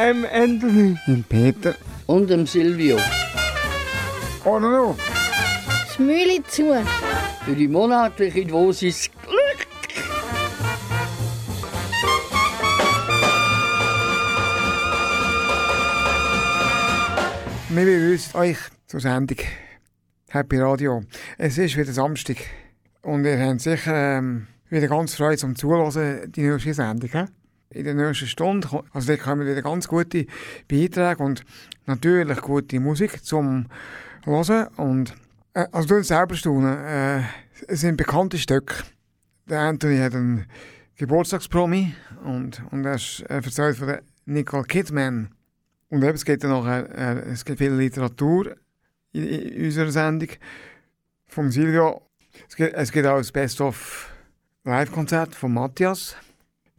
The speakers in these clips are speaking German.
Ähm, Anthony. Im Peter. Und dem Silvio. Oder noch? Das Mühle zu. Für die monatliche Dosis Glück. Wir begrüßen euch zur Sendung Happy Radio. Es ist wieder Samstag und ihr habt sicher ähm, wieder ganz Freude zum Zuhören, die nächste Sendung. He? In der nächsten Stunde, also da kommen wieder ganz gute Beiträge und natürlich gute Musik zum Hören. Und, äh, also du selber staunen, äh, es sind bekannte Stücke. Der Anthony hat einen Geburtstagspromi und, und er, ist, er erzählt von der Nicole Kidman. Und eben, es gibt ja noch äh, äh, es gibt viel Literatur in, in unserer Sendung. Vom Silvio. Es gibt, es gibt auch das Best of Live-Konzert von Matthias.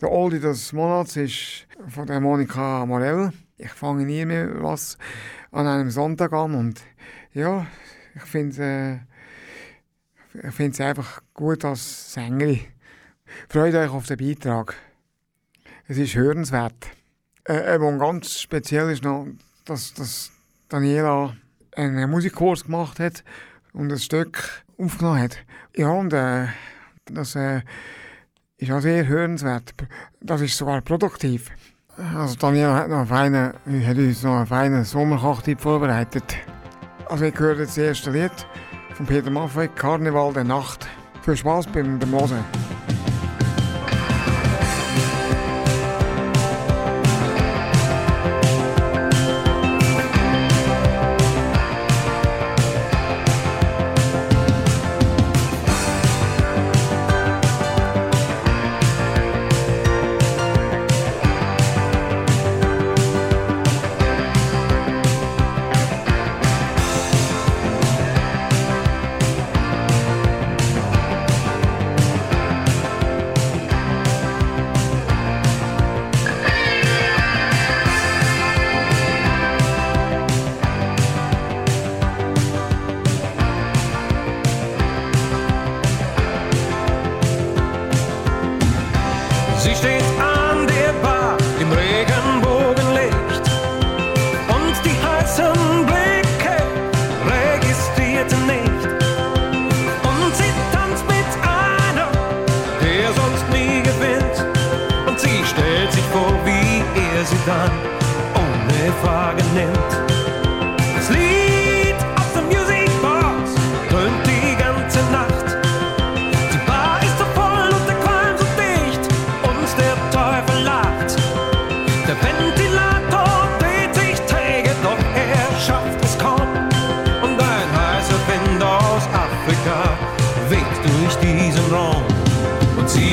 Der Oldie des Monats ist von der Monika Morell. Ich fange nie mehr was an einem Sonntag an und ja, ich finde äh, ich finde sie einfach gut als Sängerin. Freut euch auf den Beitrag. Es ist hörenswert. Äh, eben ganz speziell ist noch, dass, dass Daniela einen Musikkurs gemacht hat und ein Stück aufgenommen hat. Ja, und äh, das äh, ist auch sehr hörenswert. Das ist sogar produktiv. Also Daniela hat, noch einen hat uns noch einen feinen Sommerkochtipp vorbereitet. Also ich höre das erste Lied von Peter Maffei, Karneval der Nacht. Viel Spaß beim, beim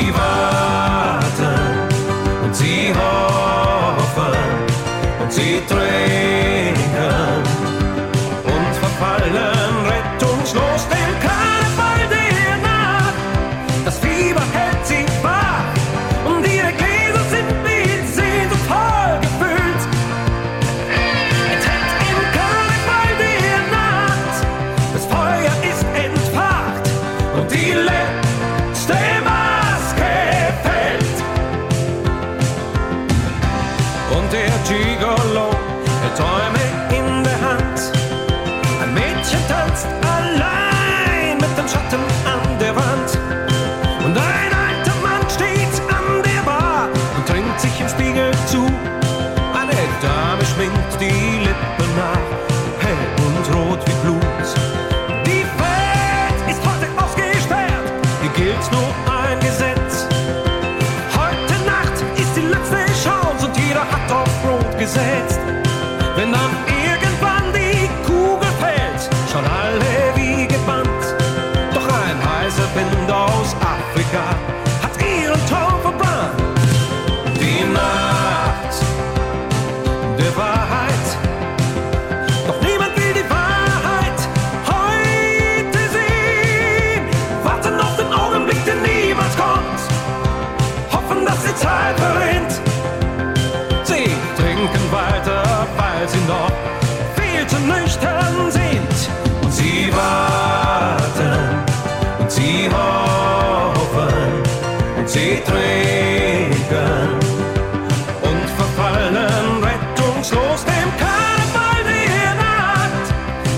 Und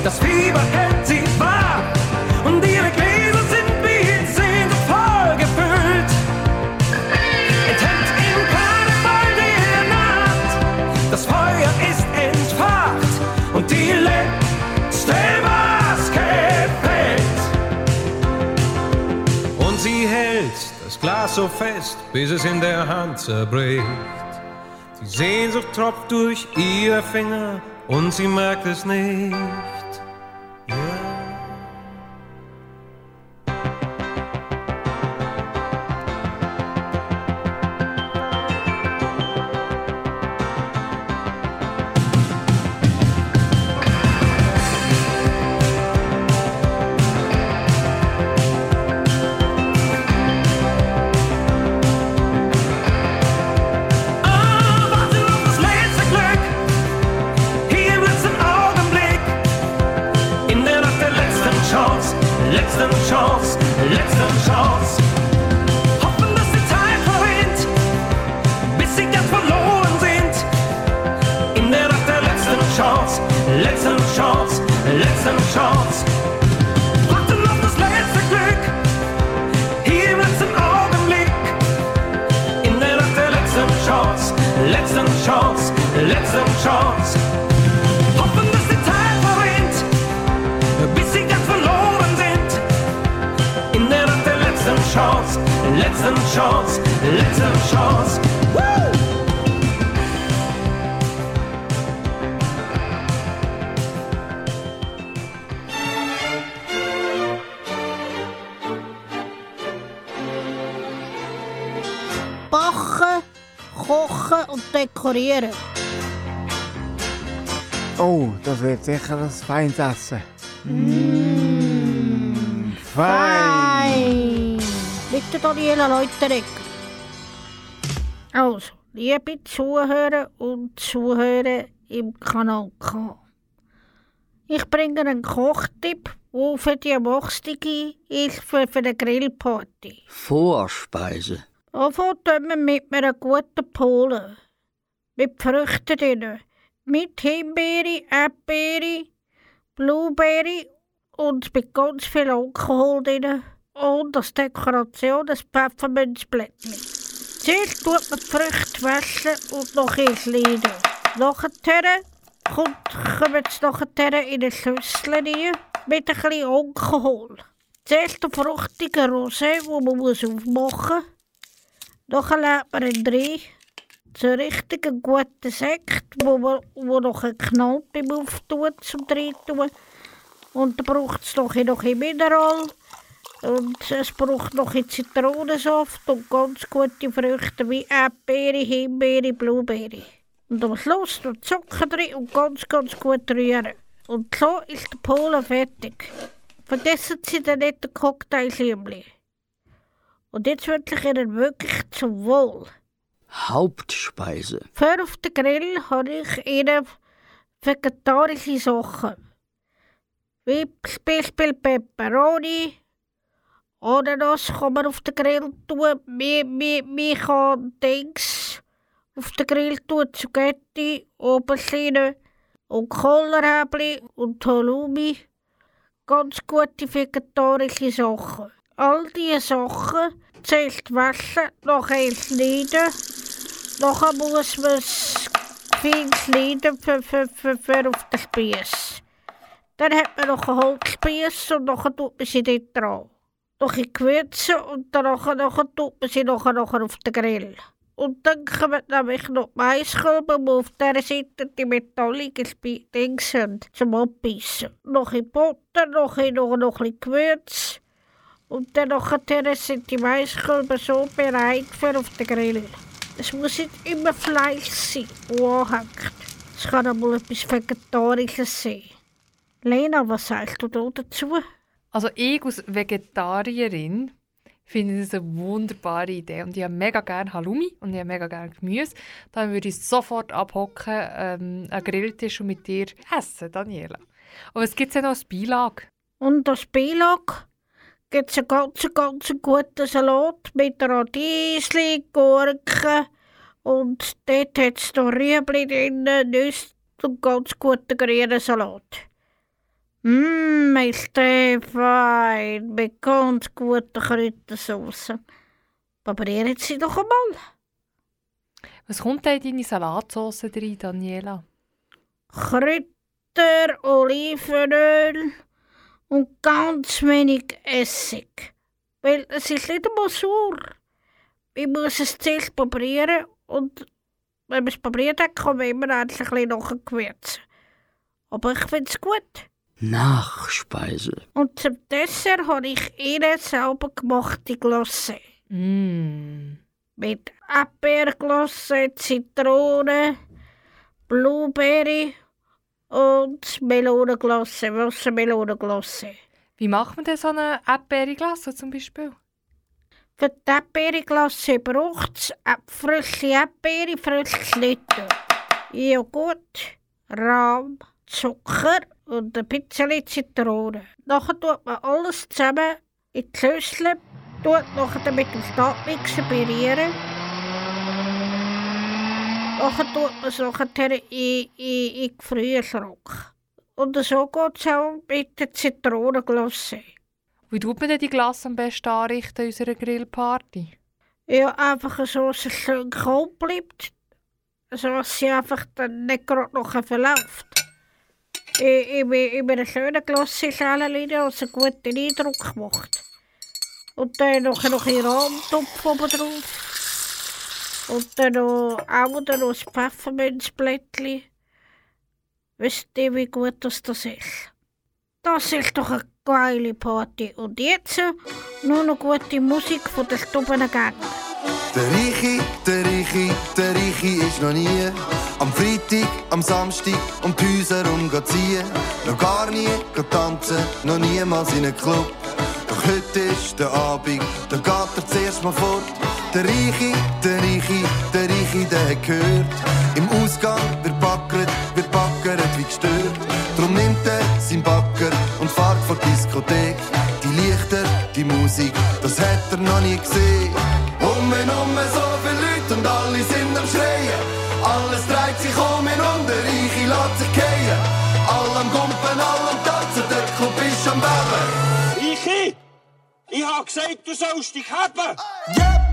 Das Fieber hält sie wach und ihre Gläser sind wie Sehnsucht voll gefüllt. Enthemmt im Karneval der Nacht, das Feuer ist entfacht und die letzte Maske fällt. Und sie hält das Glas so fest, bis es in der Hand zerbricht. Die Sehnsucht tropft durch ihre Finger und sie merkt es nicht. Backen, kochen und dekorieren. Oh, das wird sicher ein feines Essen. Mmh, fein. Fein. Bitte Daniela Leuterek. Also, liebe Zuhörer und Zuhörer im Kanal K. Ich bringe einen Kochtipp, der für die Erwachsenen ist für, für eine Grillparty. Vorspeise. Anfangen tun wir mit einer guten Pole. Mit Früchten drin. Mit Himbeere, Erdbeere, Blueberry und mit ganz viel Alkohol drin. Und als Dekoration ein Pfefferminzblättchen. Zuerst tut man die Früchte waschen und noch einschneiden. Nachher kommt, kommen sie nachher in eine Schüssel rein mit ein bisschen Alkohol. Zuerst den fruchtigen Rosé, den man aufmachen muss. Dann lädt man ihn rein. So richtigen guten Sekt, wo, man, wo noch ein Knall beim Auftun zum Reintun. Und dann braucht es noch, ein Mineral. Und es braucht noch ein Zitronensaft und ganz gute Früchte wie Erdbeere, Himbeere, Blueberry. Und am Schluss noch Zucker drin und ganz, ganz gut rühren. Und so ist der Polen fertig. Vergessen Sie den netten Cocktailschirmli. Und jetzt wünsche ich Ihnen wirklich zum Wohl. Hauptspeise. Für auf den Grill habe ich Ihnen vegetarische Sachen. Wie zum Beispiel Peperoni. Oder das kann man auf den Grill tun. Man, kann Dings auf den Grill tun. Zucchetti, Aubergine und Kohlrabi und Halloumi. Ganz gute vegetarische Sachen. All diese Sachen zuerst waschen, nachher schneiden. Nachher muss man es fein schneiden für, für, für, für auf den Spieß. Dann hat man noch einen Holzspieß und dann tut man sie dort dran. Noch ein Gewürze und danach, nachher tut man sie nachher, nachher auf den Grill. Und dann kommen nämlich noch die Maiskörbe, die auf dieser Seite die metalligen Spi- Dings sind, zum Abbeissen. Noch ein Butter, noch ein, noch, noch ein Gewürz. Und dann nachher sind die Maiskörbe so bereit für auf den Grill. Es muss nicht immer Fleisch sein, das anhängt. Es kann auch mal etwas Vegetarisches sein. Lena, was sagst du da dazu? Also ich als Vegetarierin finde es eine wunderbare Idee. Und ich habe mega gerne Halloumi und ich habe mega gerne Gemüse. Dann würde ich sofort abhocken, ähm, einen Grilltisch und mit dir essen, Daniela. Und was gibt es denn noch als Beilage? Und das Beilage gibt es einen ganz, ganz guten Salat mit Radiesli, Gurken und dort hat es noch Rüebli drin, Nüsse und ganz guten grünen Salat. Mmm, ist der fein, mit ganz guten Kräutersauce. Probieren Sie doch einmal. Was kommt da in deine Salatsauce rein, Daniela? Kräuter, Olivenöl und ganz wenig Essig. Weil es ist nicht einmal sauer. Ich muss es zuerst probieren und wenn man es probiert hat, kann man immer ein bisschen nachgewürzen. Aber ich finde es gut. Nachspeise. Und zum Dessert habe ich ihnen selber gemachte Glosse. Mm. Mit Erdbeerglosse, Zitrone, Blueberry und Melonenglosse, Wassermelonenglosse. Wie macht man denn so eine Erdbeerglasse zum Beispiel? Für die Erdbeerglasse braucht es frische Erdbeere, frisches Liter, Joghurt, Rahm, Zucker und ein bisschen Zitrone. Nachher tut man alles zusammen in die Schüssel, tut nachher mit dem Stabmixer pürieren. Nachher tut man es nachher in, in, in Gefrierschrank. Und so geht es auch mit der Zitronenglasse. Wie tut man denn die Glasse am besten anrichten in unserer Grillparty? Ja, einfach so, dass es schön kalt bleibt. So dass sie einfach dann nicht gerade noch verläuft. In einer schönen Glasseschale rein, was einen guten Eindruck macht. Und dann noch, noch ein Rahmtopf oben drauf. Und dann noch, auch noch ein Pfefferminzblättchen. Wisst ihr, wie gut das, das ist? Das ist doch eine geile Party. Und jetzt nur noch gute Musik von der Stubengang. Der Reiche, der Reiche, der Reiche ist noch nie am Freitag, am Samstag um die Häuser umziehen. Noch gar nie tanzen, noch niemals in einen Club. Doch heute ist der Abend, da geht er zuerst mal fort. Der Reiche, der Reiche, der Reiche, der hat gehört. Im Ausgang wird backert, wird backert wie gestört. Drum nimmt er sein Backer und fährt vor die Diskothek. Die Lichter, die Musik, das hat er noch nie gesehen. Um und um so viele Leute und alle sind am Schreien. Alles dreht sich um und der Reiche lässt sich gehen. All am Gumpen, all am Tanzen, der Club ist am Beben. Ich, ich hab gesagt, du sollst dich haben. Ich,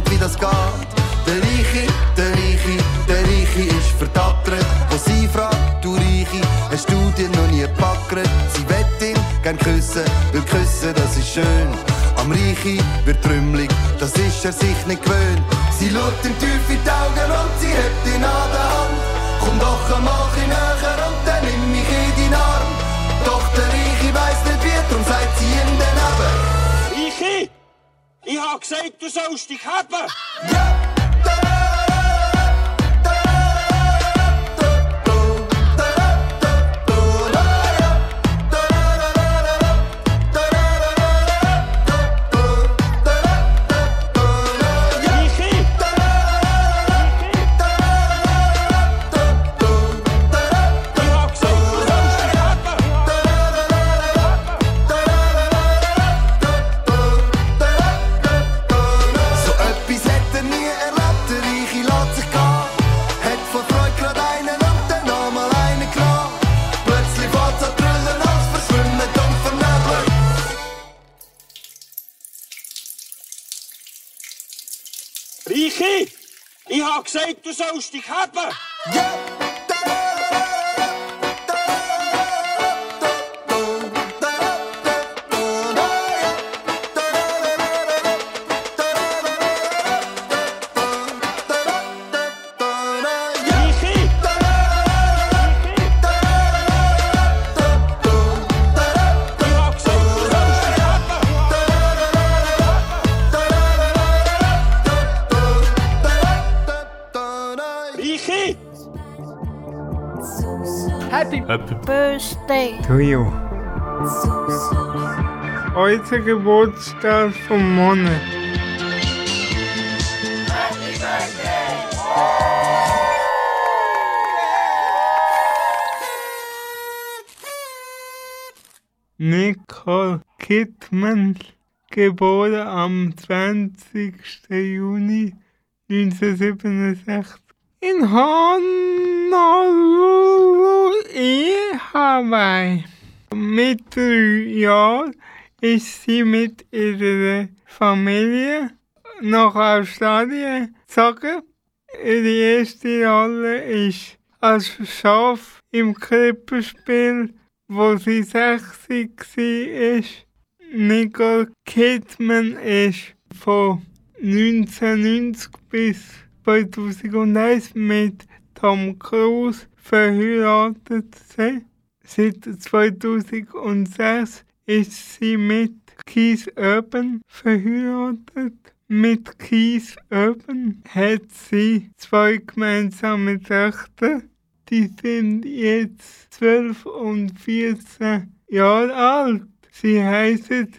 nicht, wie das geht. Der Reiche, der Reiche, der Reiche ist verdattert. Wo sie fragt, du Reiche, hast du dir noch nie gepackert? Sie wett ihn gern küssen, weil küssen, das ist schön. Am Reiche wird trümmelig, das ist er sich nicht gewöhnt. Sie schaut ihm tief in die Augen und gesagt, du sollst dich hab gesagt, du sollst dich haben. Happy Birthday. To you. Heute Geburtstag vom Monat. Nicole Kidman, geboren am 20. Juni 1967 in Honolulu, Hawaii. Mit drei Jahren ist sie mit ihrer Familie nach Australien gezogen. Ihre erste Rolle ist als Schaf im Krippenspiel, wo sie 60 war. Nicole Kidman ist von 1990 bis 2001 mit Tom Cruise verheiratet. Seit 2006 ist sie mit Keith Urban verheiratet. Mit Keith Urban hat sie zwei gemeinsame Töchter. Die sind jetzt 12 und 14 Jahre alt. Sie heißen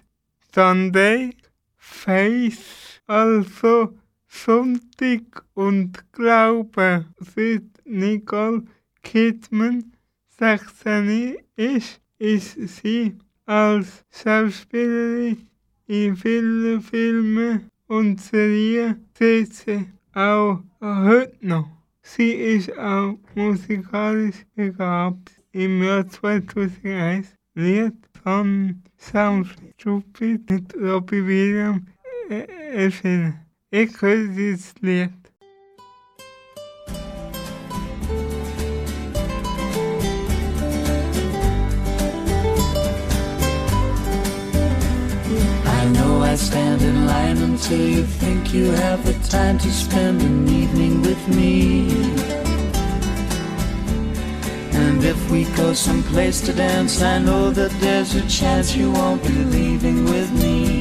Sunday, Face, also Sonntag und Glaube. Seit Nicole Kidman 16 ist, ist sie als Schauspielerin in vielen Filmen und Serien tätig, auch heute noch. Sie ist auch musikalisch begabt. Im Jahr 2001 Lied von Sound Stupid mit Robbie Williams äh, erschienen. I know I stand in line until you think you have the time to spend an evening with me. And if we go someplace to dance, I know that there's a chance you won't be leaving with me.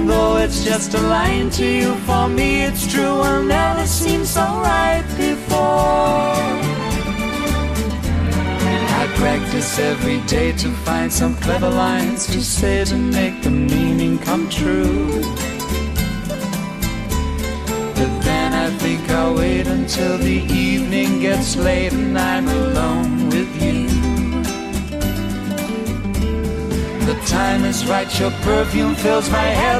And though it's just a line to you, for me it's true, I'll never seem so right before. I practice every day to find some clever lines to say to make the meaning come true. But then I think I'll wait until the evening gets late and I'm alone with you. The time is right, your perfume fills my head,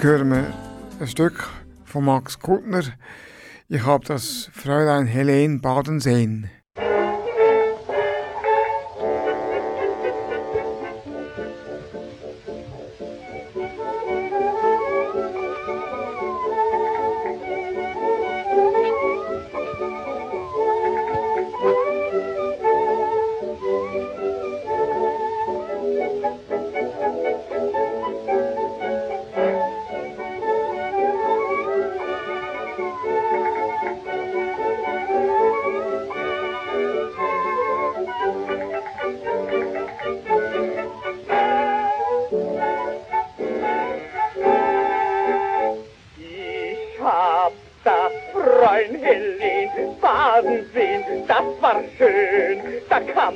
Jetzt hören wir ein Stück von Max Kuttner. Ich habe das Fräulein Helene baden sehen.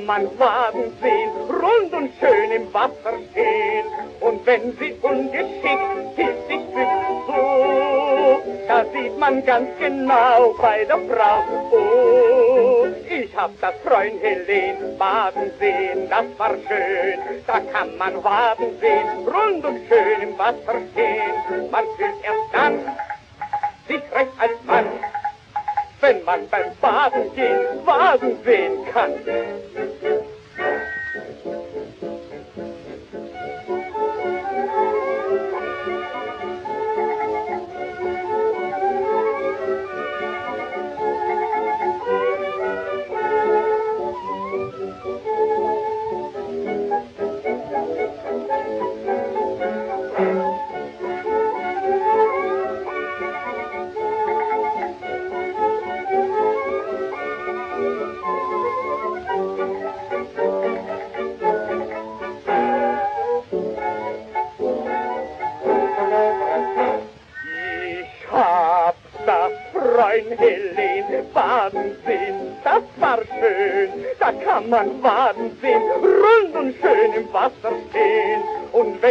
Man Baden sehen, rund und schön im Wasser stehen. Und wenn sie ungeschickt sich bückt so, da sieht man ganz genau bei der Frau, oh, ich hab das Freund Helen baden sehen, das war schön. Da kann man baden sehen, rund und schön im Wasser stehen. Man fühlt erst dann sich recht als Mann, man beim Baden gehen Baden sehen kann.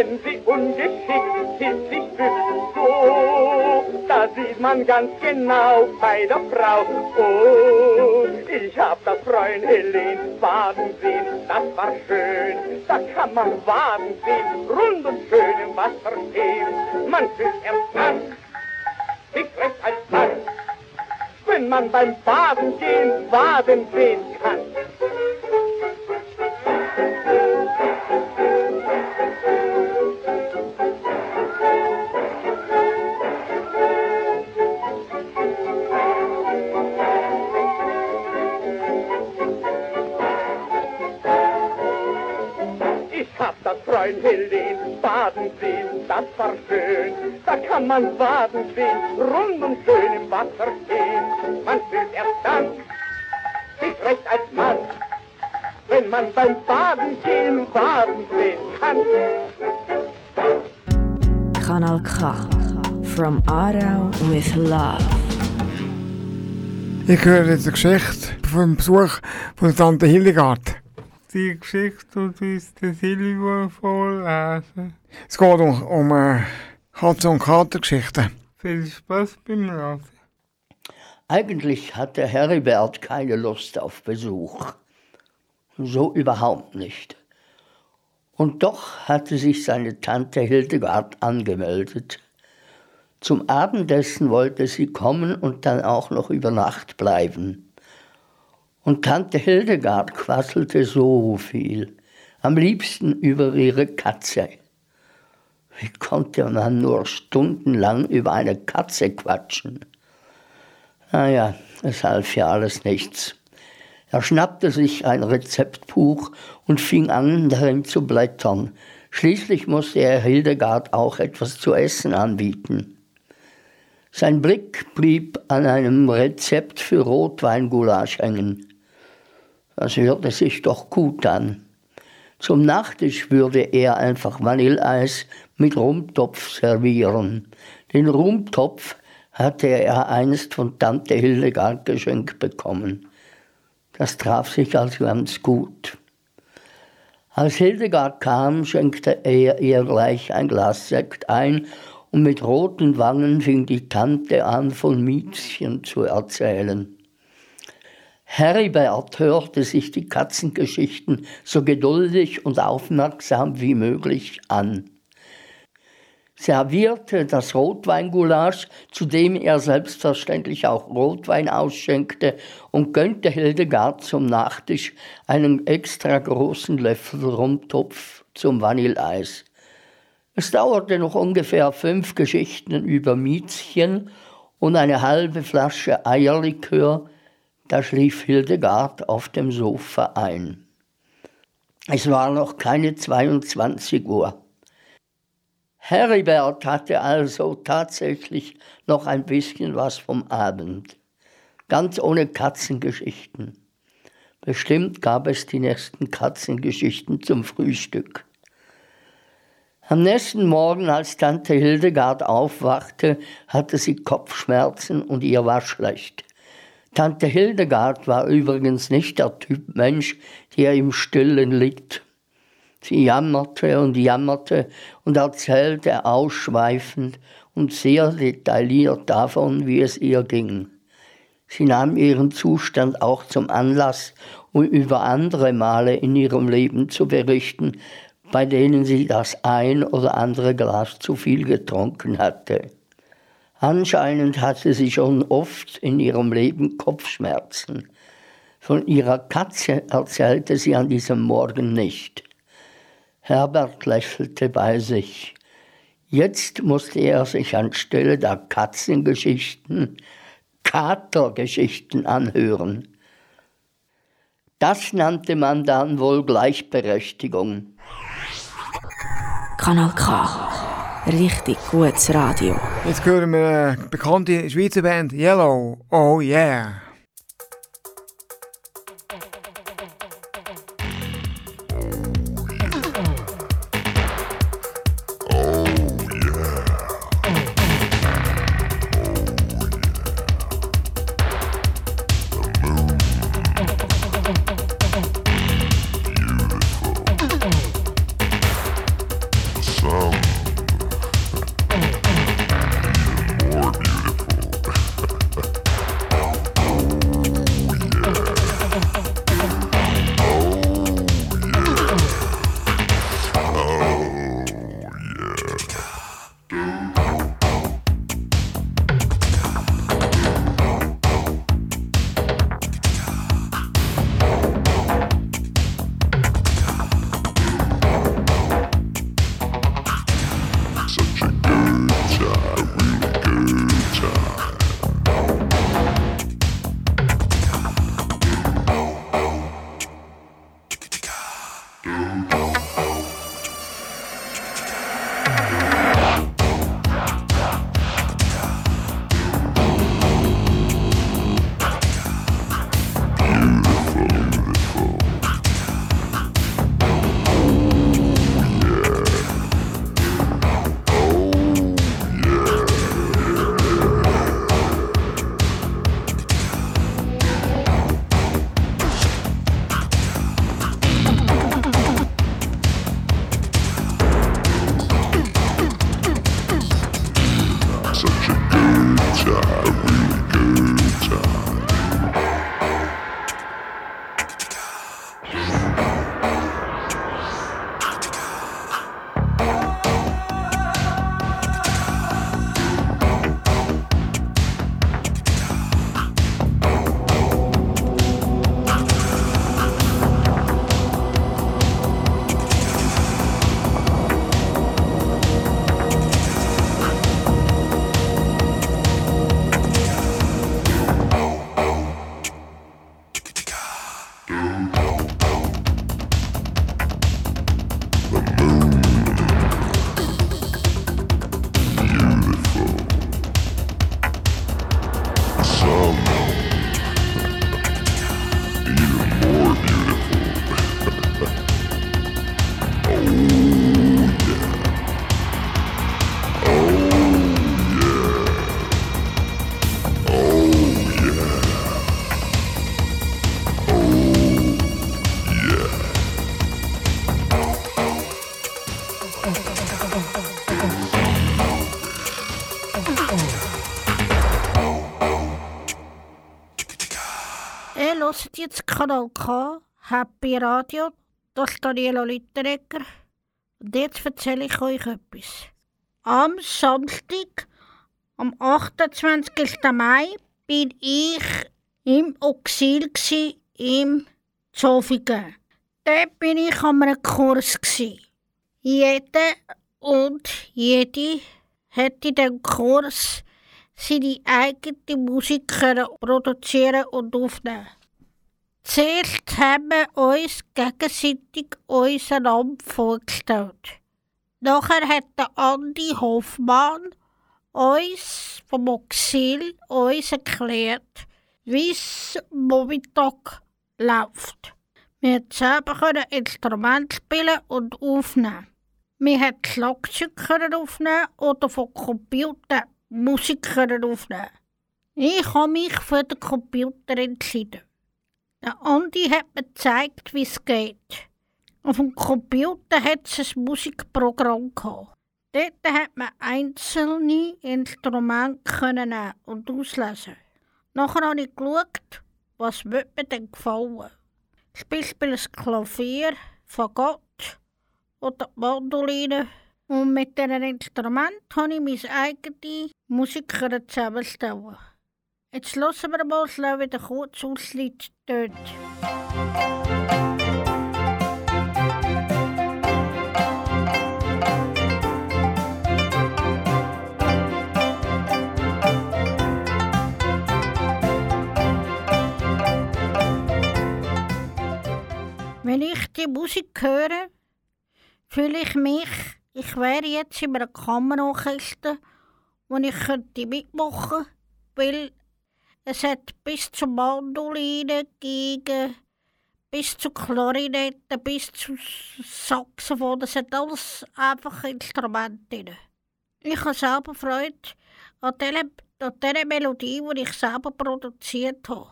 Wenn sie ungeschickt ist, sich bückt so, da sieht man ganz genau bei der Frau, oh, ich hab das Freund Helene baden sehen, das war schön. Da kann man baden sehen, rund und schön im Wasser stehen. Man fühlt erst dann, sich recht als Mann, wenn man beim Baden gehen Baden sehen kann. Hab das Freund Helen baden sehen, das war schön. Da kann man baden sehen, rund und schön im Wasser stehen. Man fühlt erst dann sich recht als Mann, wenn man beim Baden gehen baden sehen kann. Kanal K. From Aarau with Love. Ich höre jetzt eine Geschichte vom Besuch von Tante Hildegard. Die Geschichte tut uns der Silvio vorlesen. Es geht um, um äh, Katze- und Kater-Geschichten. Viel Spaß beim Lesen. Eigentlich hatte Heribert keine Lust auf Besuch. So überhaupt nicht. Und doch hatte sich seine Tante Hildegard angemeldet. Zum Abendessen wollte sie kommen und dann auch noch über Nacht bleiben. Und Tante Hildegard quasselte so viel, am liebsten über ihre Katze. Wie konnte man nur stundenlang über eine Katze quatschen? Naja, es half ja alles nichts. Er schnappte sich ein Rezeptbuch und fing an, darin zu blättern. Schließlich musste er Hildegard auch etwas zu essen anbieten. Sein Blick blieb an einem Rezept für Rotweingulasch hängen. Das hörte sich doch gut an. Zum Nachtisch würde er einfach Vanilleeis mit Rumtopf servieren. Den Rumtopf hatte er einst von Tante Hildegard geschenkt bekommen. Das traf sich also ganz gut. Als Hildegard kam, schenkte er ihr gleich ein Glas Sekt ein und mit roten Wangen fing die Tante an, von Miezchen zu erzählen. Heribert hörte sich die Katzengeschichten so geduldig und aufmerksam wie möglich an. Servierte das Rotweingulasch, zu dem er selbstverständlich auch Rotwein ausschenkte, und gönnte Hildegard zum Nachtisch einen extra großen Löffel Rumtopf zum Vanilleeis. Es dauerte noch ungefähr fünf Geschichten über Miezchen und eine halbe Flasche Eierlikör, da schlief Hildegard auf dem Sofa ein. Es war noch keine 22 Uhr. Heribert hatte also tatsächlich noch ein bisschen was vom Abend, ganz ohne Katzengeschichten. Bestimmt gab es die nächsten Katzengeschichten zum Frühstück. Am nächsten Morgen, als Tante Hildegard aufwachte, hatte sie Kopfschmerzen und ihr war schlecht. Tante Hildegard war übrigens nicht der Typ Mensch, der im Stillen litt. Sie jammerte und jammerte und erzählte ausschweifend und sehr detailliert davon, wie es ihr ging. Sie nahm ihren Zustand auch zum Anlass, um über andere Male in ihrem Leben zu berichten, bei denen sie das ein oder andere Glas zu viel getrunken hatte. Anscheinend hatte sie schon oft in ihrem Leben Kopfschmerzen. Von ihrer Katze erzählte sie an diesem Morgen nicht. Herbert lächelte bei sich. Jetzt musste er sich anstelle der Katzengeschichten Katergeschichten anhören. Das nannte man dann wohl Gleichberechtigung. Kanal K. Richtig gutes Radio. Jetzt hören wir eine bekannte Schweizer Band Yellow. Oh yeah. Ihr hört jetzt Kanal K, Happy Radio, das ist Daniela Litteregger. Und jetzt erzähle ich euch etwas. Am Samstag, am 28. Mai, bin ich im Exil im Zofingen. Dort bin ich an einem Kurs. Jeder und jede hat in diesem Kurs seine eigene Musik können produzieren und aufnehmen. Zuerst haben wir uns gegenseitig unseren Namen vorgestellt. Nachher hat der Andi Hoffmann uns vom Exil uns erklärt, wie es momentan läuft. Wir konnten selber Instrumente spielen und aufnehmen. Wir konnten Schlagzeug aufnehmen oder von Computer Musik aufnehmen Ich habe mich für den Computer entschieden. Der Andi hat mir gezeigt, wie es geht. Auf dem Computer hat es ein Musikprogramm gehabt. Dort hat man einzelne Instrumente können und auslesen. Nachher habe ich geschaut, was mir denn gefallen. Zum Beispiel ein Klavier, Fagott oder die Mandoline. Und mit diesem Instrument habe ich meine eigene Musik zusammenstellen. Jetzt hören wir mal schnell wieder kurz Auslied dort. Wenn ich die Musik höre, fühle ich mich, ich wäre jetzt in einem Kammerorchester, wo ich könnte mitmachen könnte, weil es hat bis zu Mandoline, Geige, bis zu Klarinette, bis zu Saxophon, es hat alles einfach Instrumente drin. Ich habe selber Freude an dieser, Melodie, die ich selber produziert habe.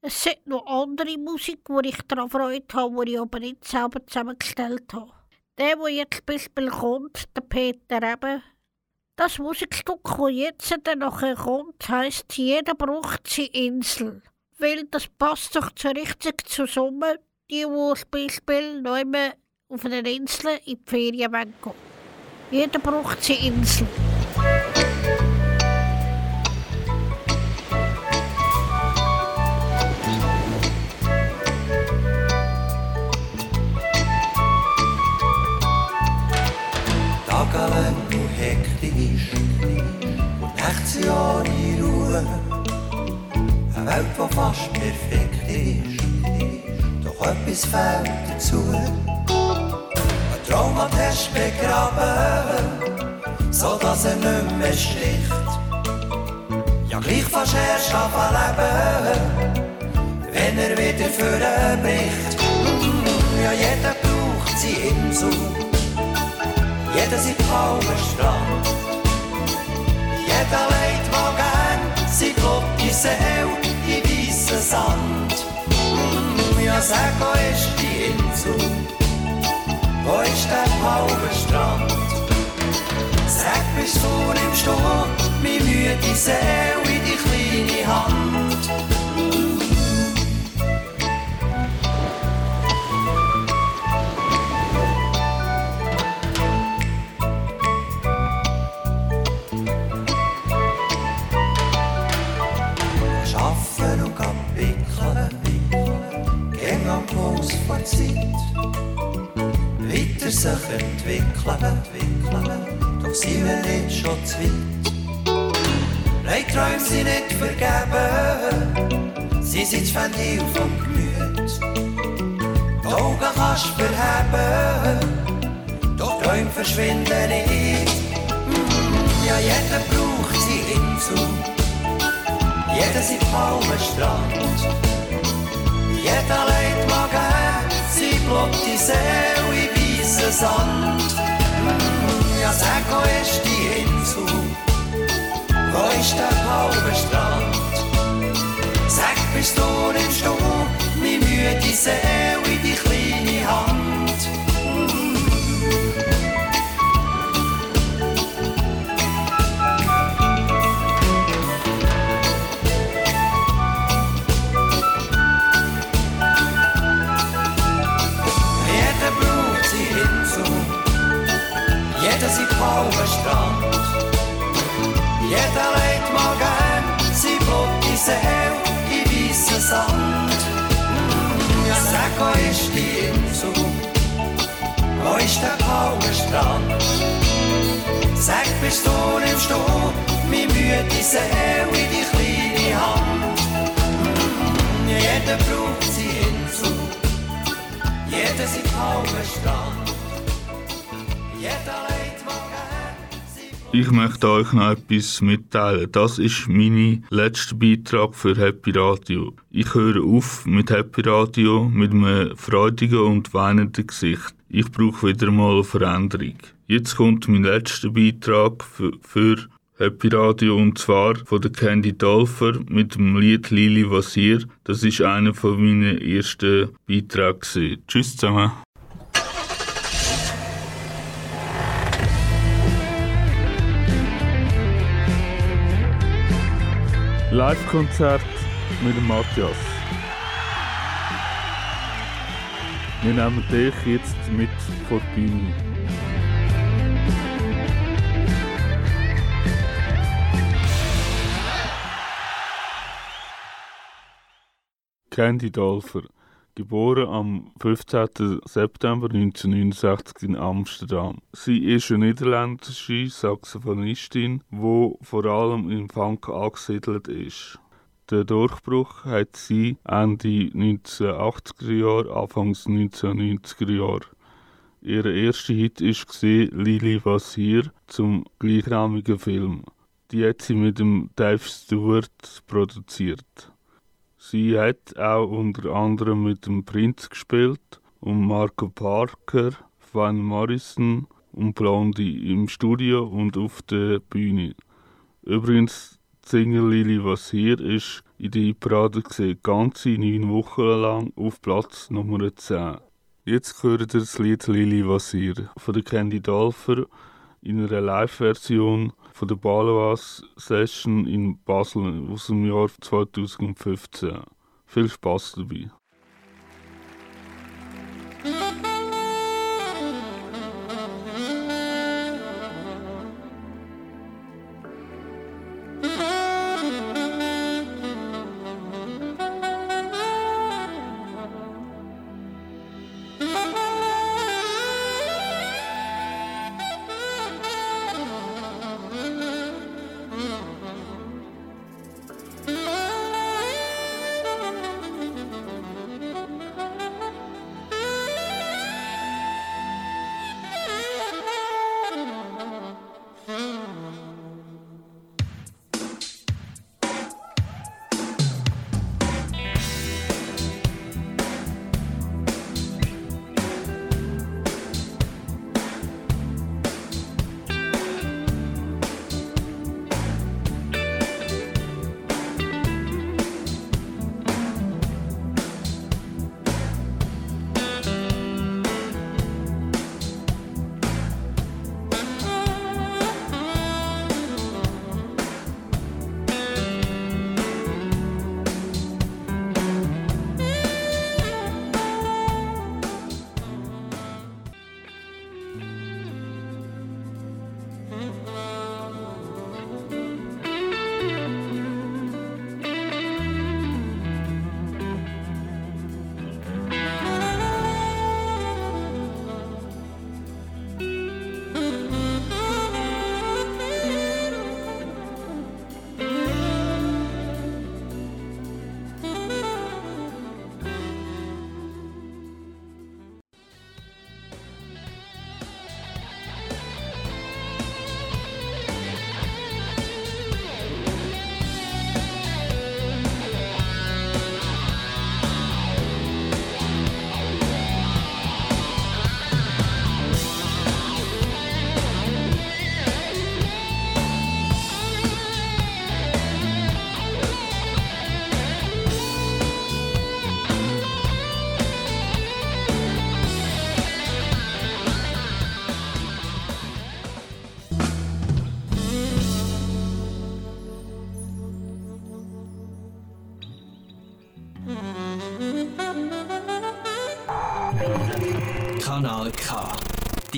Es sind noch andere Musik, wo ich daran Freude habe, die ich aber nicht selber zusammengestellt habe. Der, der jetzt zum Beispiel kommt, der Peter eben, das Musikstück, das jetzt nachher kommt, heisst «Jeder braucht seine Insel». Weil das passt doch so richtig zusammen, die, die zum Beispiel neu auf einer Insel in die Ferien gehen. Jeder braucht seine Insel. Ruhe. Eine Welt, die fast perfekt ist, doch etwas fehlt dazu. Ein Traum hat hast begraben, so dass er nicht mehr sticht. Ja, gleich fast erst leben, wenn er wieder vorbricht. Ja, jeder braucht sie Insel jeder sieht Strand. Jeder legt mal die Seele in weißen Sand. Mm, ja, sag, wo ist die Insel? Wo ist der Strand? Sag, bist du im Sturm, meine müde Seele entwickeln, entwickeln, doch sind wir nicht schon zu weit. Nein, Träume sind nicht vergeben, sie sind das Ventil vom Gemüt. Die Augen kannst du verheben, doch Träume verschwinden nicht. Ja, jeder braucht sie Insel. Jeder sieht Palmen Strand. Jeder legt mal gern sie blotte Seele in weißen Sand. Ja, sag, wo ist die Insel? Wo ist der Palmenstrand? Sag, bist du nimmst du meine müde Seele in die kleine Hand? Der Palmenstrand? Sag, bist du nimmst du meine müde Seele in die kleine Hand. Mm, Jeder braucht sie Insel, jeder sieht Palmenstrand. Jeder Ich möchte euch noch etwas mitteilen. Das ist mein letzter Beitrag für Happy Radio. Ich höre auf mit Happy Radio mit einem freudigen und weinenden Gesicht. Ich brauche wieder mal Veränderung. Jetzt kommt mein letzter Beitrag für, für Happy Radio und zwar von der Candy Dolfer mit dem Lied Lili Vasir. Das ist einer von meinen ersten Beiträgen. Tschüss zusammen. Live-Konzert mit dem Matthias. Wir nehmen dich jetzt mit vor die Bühne. Candy Dolfer, geboren am 15. September 1969 in Amsterdam. Sie ist eine niederländische Saxophonistin, die vor allem im Funk angesiedelt ist. Der Durchbruch hat sie Ende 1980er Jahre, Anfangs 1990er Jahre. Ihr erster Hit war Lili was hier zum gleichnamigen Film. Die hat sie mit dem Dave Stewart produziert. Sie hat auch unter anderem mit dem Prinz gespielt und Marco Parker, Van Morrison und Blondie im Studio und auf der Bühne. Übrigens, die Single Lili was hier ist in der Parade gesehen, ganze neun Wochen lang auf Platz Nummer 10. Jetzt hört ihr das Lied Lili was hier von der Candy Dolfer in einer Live-Version von der Balois Session in Basel aus dem Jahr 2015. Viel Spaß dabei.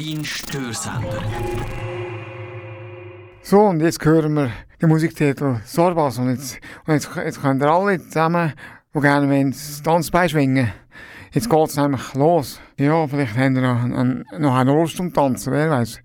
Dein Störsender. So, und jetzt hören wir den Musiktitel Sorbas. Und jetzt, und jetzt, jetzt könnt ihr alle zusammen, die gerne wollen, das Tanzbein schwingen. Jetzt geht es nämlich los. Ja, vielleicht haben wir noch, einen, noch eine Lust zum Tanzen, wer weiß.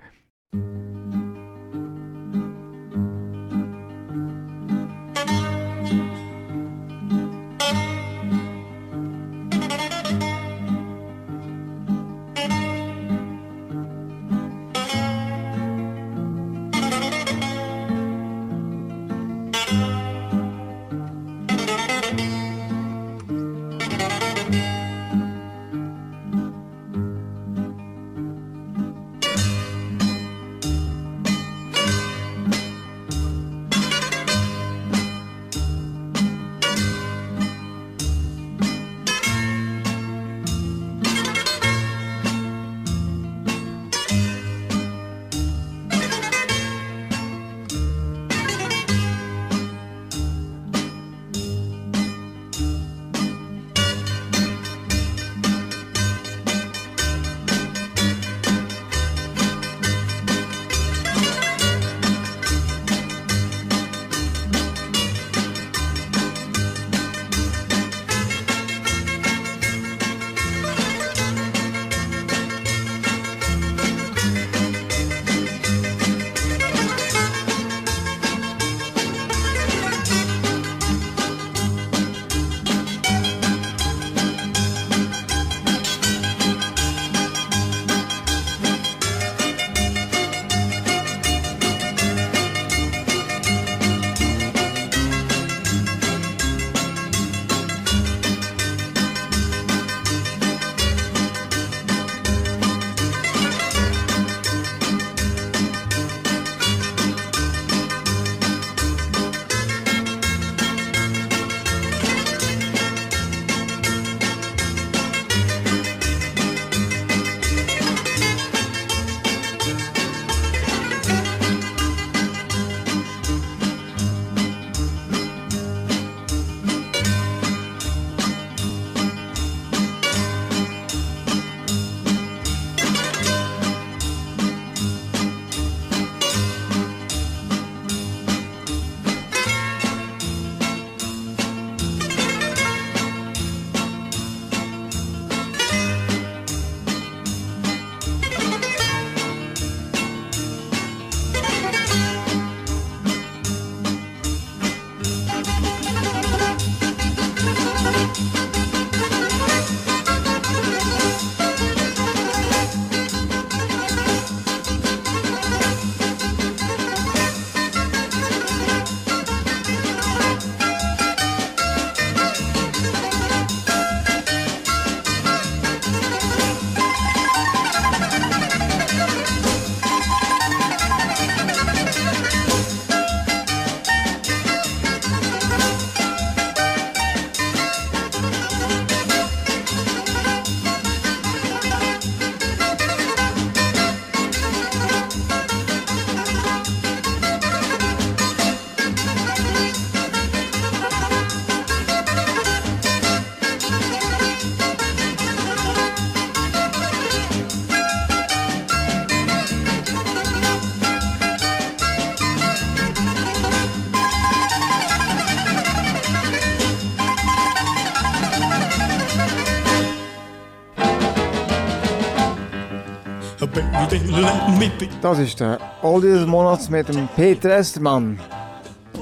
Das ist der Oldie des Monats mit dem Peter Estermann.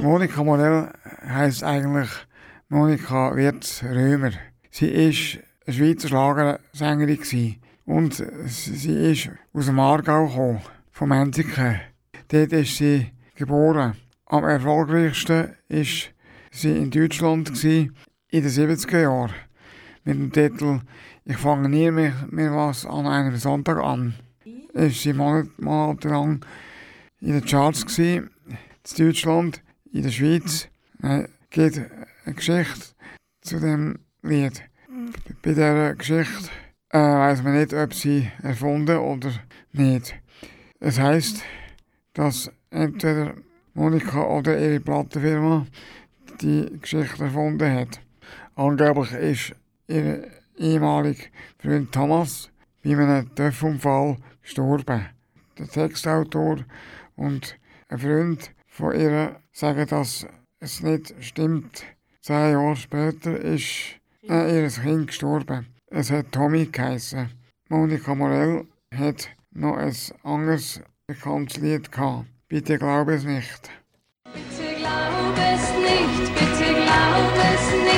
Monika Morell heisst eigentlich Monika Wirtz Römer. Sie ist eine Schweizer Schlagersängerin und sie ist aus dem Aargau gekommen, vom Enziken. Dort ist sie geboren. Am erfolgreichsten ist sie in Deutschland in den 70er Jahren mit dem Titel Ich fange nie mehr, mehr was an einem Sonntag an. Ist sie Monat, monatelang in den Charts gewesen, in Deutschland, in der Schweiz. Es gibt eine Geschichte zu dem Lied. Bei dieser Geschichte äh, weiß man nicht, ob sie erfunden oder nicht. Es heißt, dass entweder Monika oder ihre Plattenfirma die Geschichte erfunden hat. Angeblich ist ihr ehemaliger Freund Thomas bei einem Töpfunfall gestorben. Der Textautor und ein Freund von ihr sagen, dass es nicht stimmt. Zehn Jahre später ist äh, ihr Kind gestorben. Es hat Tommy geheißen. Monika Morell hat noch ein anderes bekanntes Lied gehabt. Bitte glaub es nicht. Bitte glaub es nicht, bitte glaub es nicht,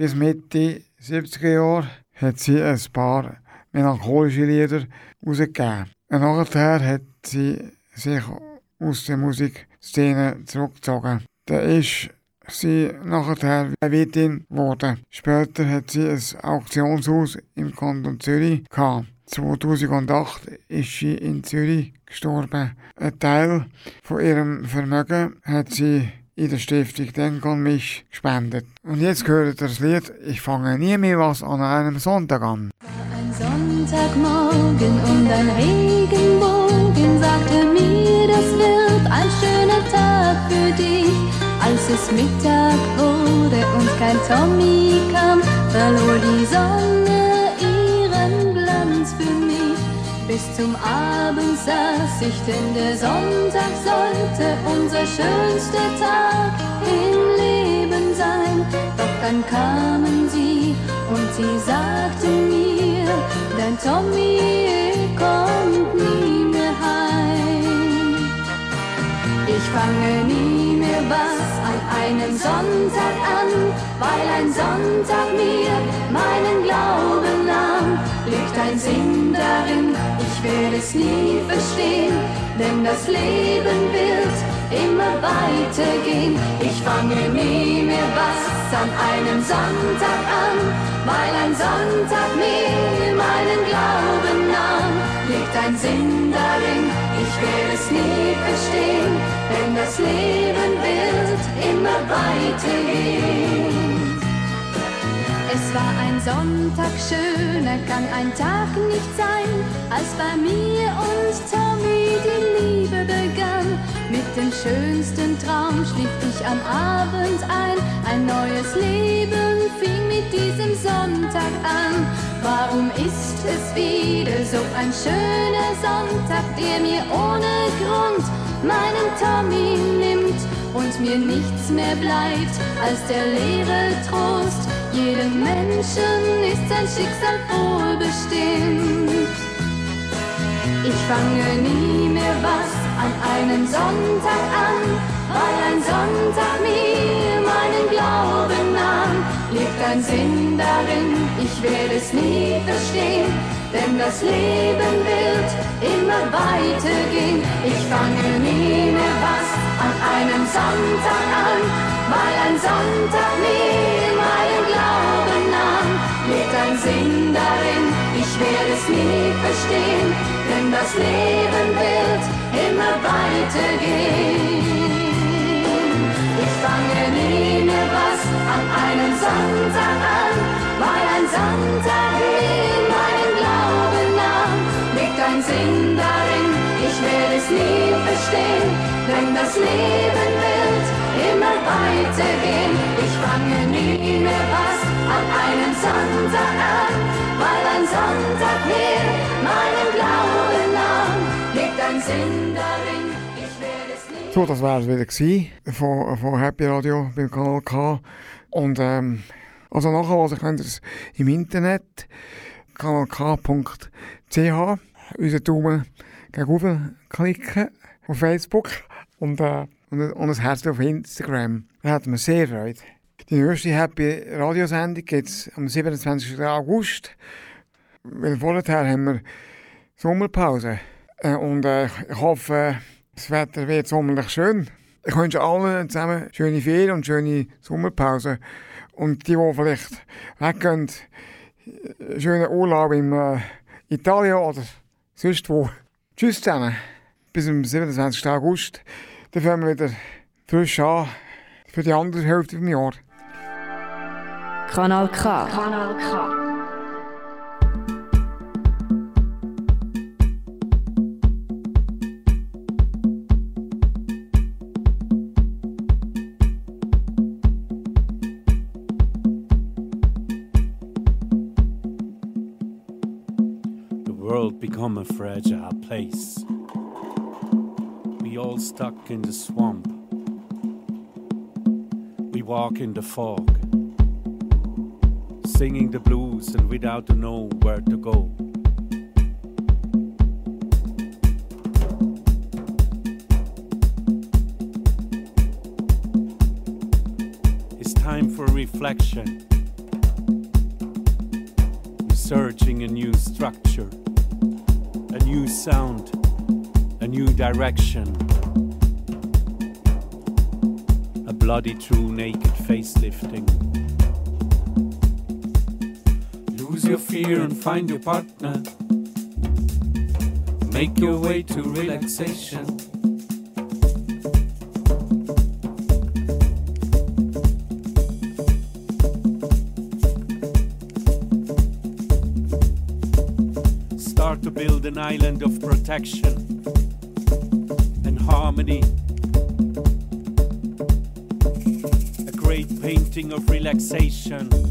Bis Mitte 70er Jahre hat sie ein paar melancholische Lieder herausgegeben. Und nachher hat sie sich aus der Musikszene zurückgezogen. Da ist sie nachher Wirtin geworden. Später hat sie ein Auktionshaus im Kanton Zürich gehabt. 2008 ist sie in Zürich gestorben. Ein Teil von ihrem Vermögen hat sie in der Stiftung Denk an mich gespendet. Und jetzt gehört ihr das Lied Ich fange nie mehr was an einem Sonntag an. Ein Sonntagmorgen und ein Regenbogen sagte mir, das wird ein schöner Tag für dich. Als es Mittag wurde und kein Tommy kam, Bis zum Abend saß ich, denn der Sonntag sollte unser schönster Tag im Leben sein. Doch dann kamen sie und sie sagten mir, dein Tommy kommt nie mehr heim. Ich fange nie mehr was an einem Sonntag an, weil ein Sonntag mir meinen Glauben nahm. Liegt ein Sinn darin, ich werde es nie verstehen, denn das Leben wird immer weitergehen. Ich fange nie mehr was an einem Sonntag an, weil ein Sonntag mir meinen Glauben nahm. Liegt ein Sinn darin, ich werde es nie verstehen, denn das Leben wird immer weitergehen. Es war ein Sonntag, schöner kann ein Tag nicht sein, als bei mir und Tommy die Liebe begann. Mit dem schönsten Traum schlief ich am Abend ein, ein neues Leben fing mit diesem Sonntag an. Warum ist es wieder so ein schöner Sonntag, der mir ohne Grund meinen Tommy nimmt und mir nichts mehr bleibt als der leere Trost. Jedem Menschen ist sein Schicksal vorbestimmt. Ich fange nie mehr was an einem Sonntag an, weil ein Sonntag mir meinen Glauben nahm. Liegt ein Sinn darin, ich werde es nie verstehen, denn das Leben wird immer weitergehen. Ich fange nie mehr was an einem Sonntag an, weil ein Sonntag mir werde es nie verstehen, denn das Leben wird immer weitergehen. Ich fange nie mehr was an einem Sonntag an, weil ein Sonntag mir meinen Glauben nahm. Liegt ein Sinn nie verstehen, denn das Leben wird immer weitergehen. Ich fange nie mehr was an einem Sonntag an, weil ein Sonntag mir meinen Glauben nahm. Liegt ein Sinn darin. So, das war es wieder von, von Happy Radio beim Kanal K. Und ähm, also nachher, also könnt ihr es im Internet kanalk.ch unseren Daumen gegenüber klicken auf Facebook und, äh, und, und ein Herz auf Instagram. Da hat mir sehr Freude. Die nächste Happy Radiosendung gibt es am 27. August. Weil vorher haben wir Sommerpause. Äh, und äh, ich hoffe, das Wetter wird sommerlich schön. Ich wünsche allen zusammen schöne Ferien und schöne Sommerpause. Und die, die vielleicht weggehen, äh, schönen Urlaub in äh, Italien oder sonst wo. Tschüss zusammen. Bis zum 27. August. Dann fangen wir wieder frisch an für die andere Hälfte des Jahres. Kanal K. Kanal K. the world become a fragile place. We all stuck in the swamp. We walk in the fog, singing the blues and without to know where to go. It's time for reflection, researching a new structure a new sound, a new direction. A bloody true naked facelifting. Your fear and find your partner. Make your way to relaxation. Start to build an island of protection and harmony. A great painting of relaxation.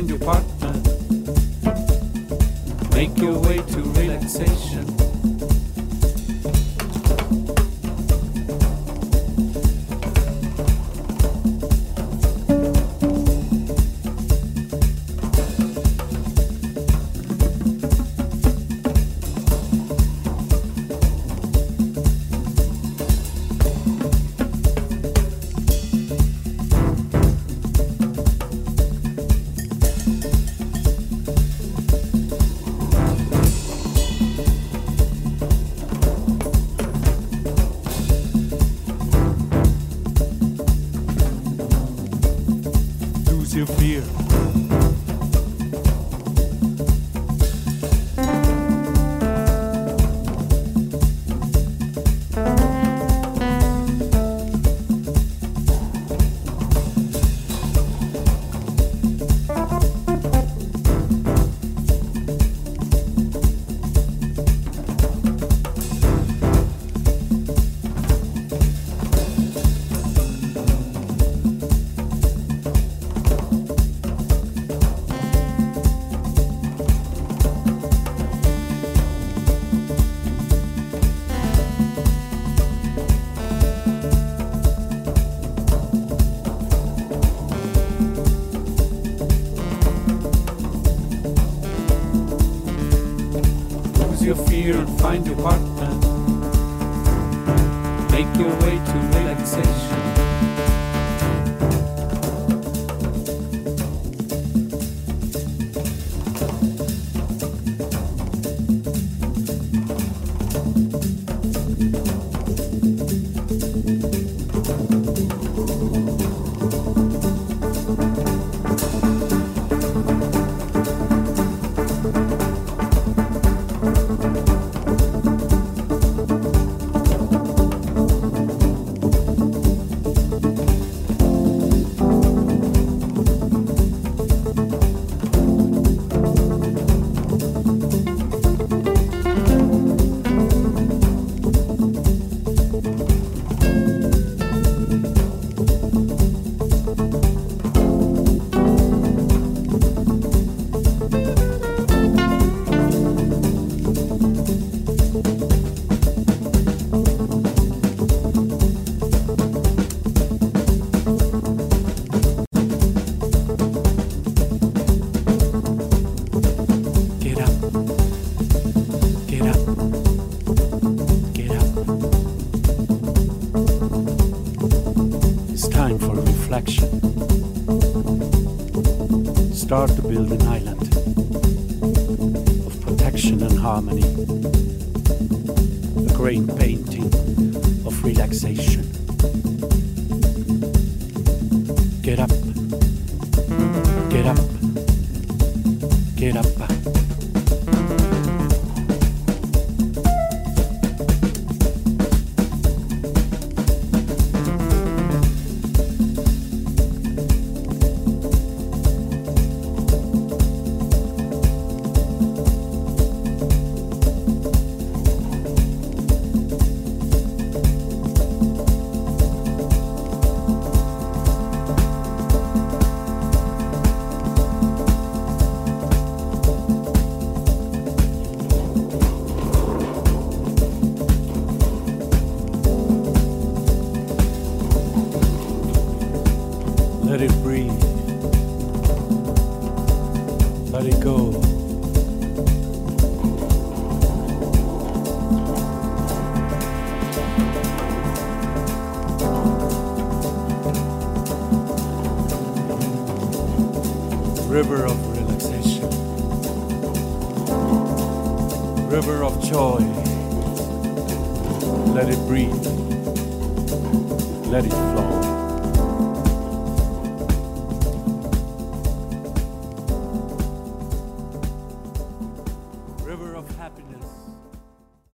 Mind Your harmony.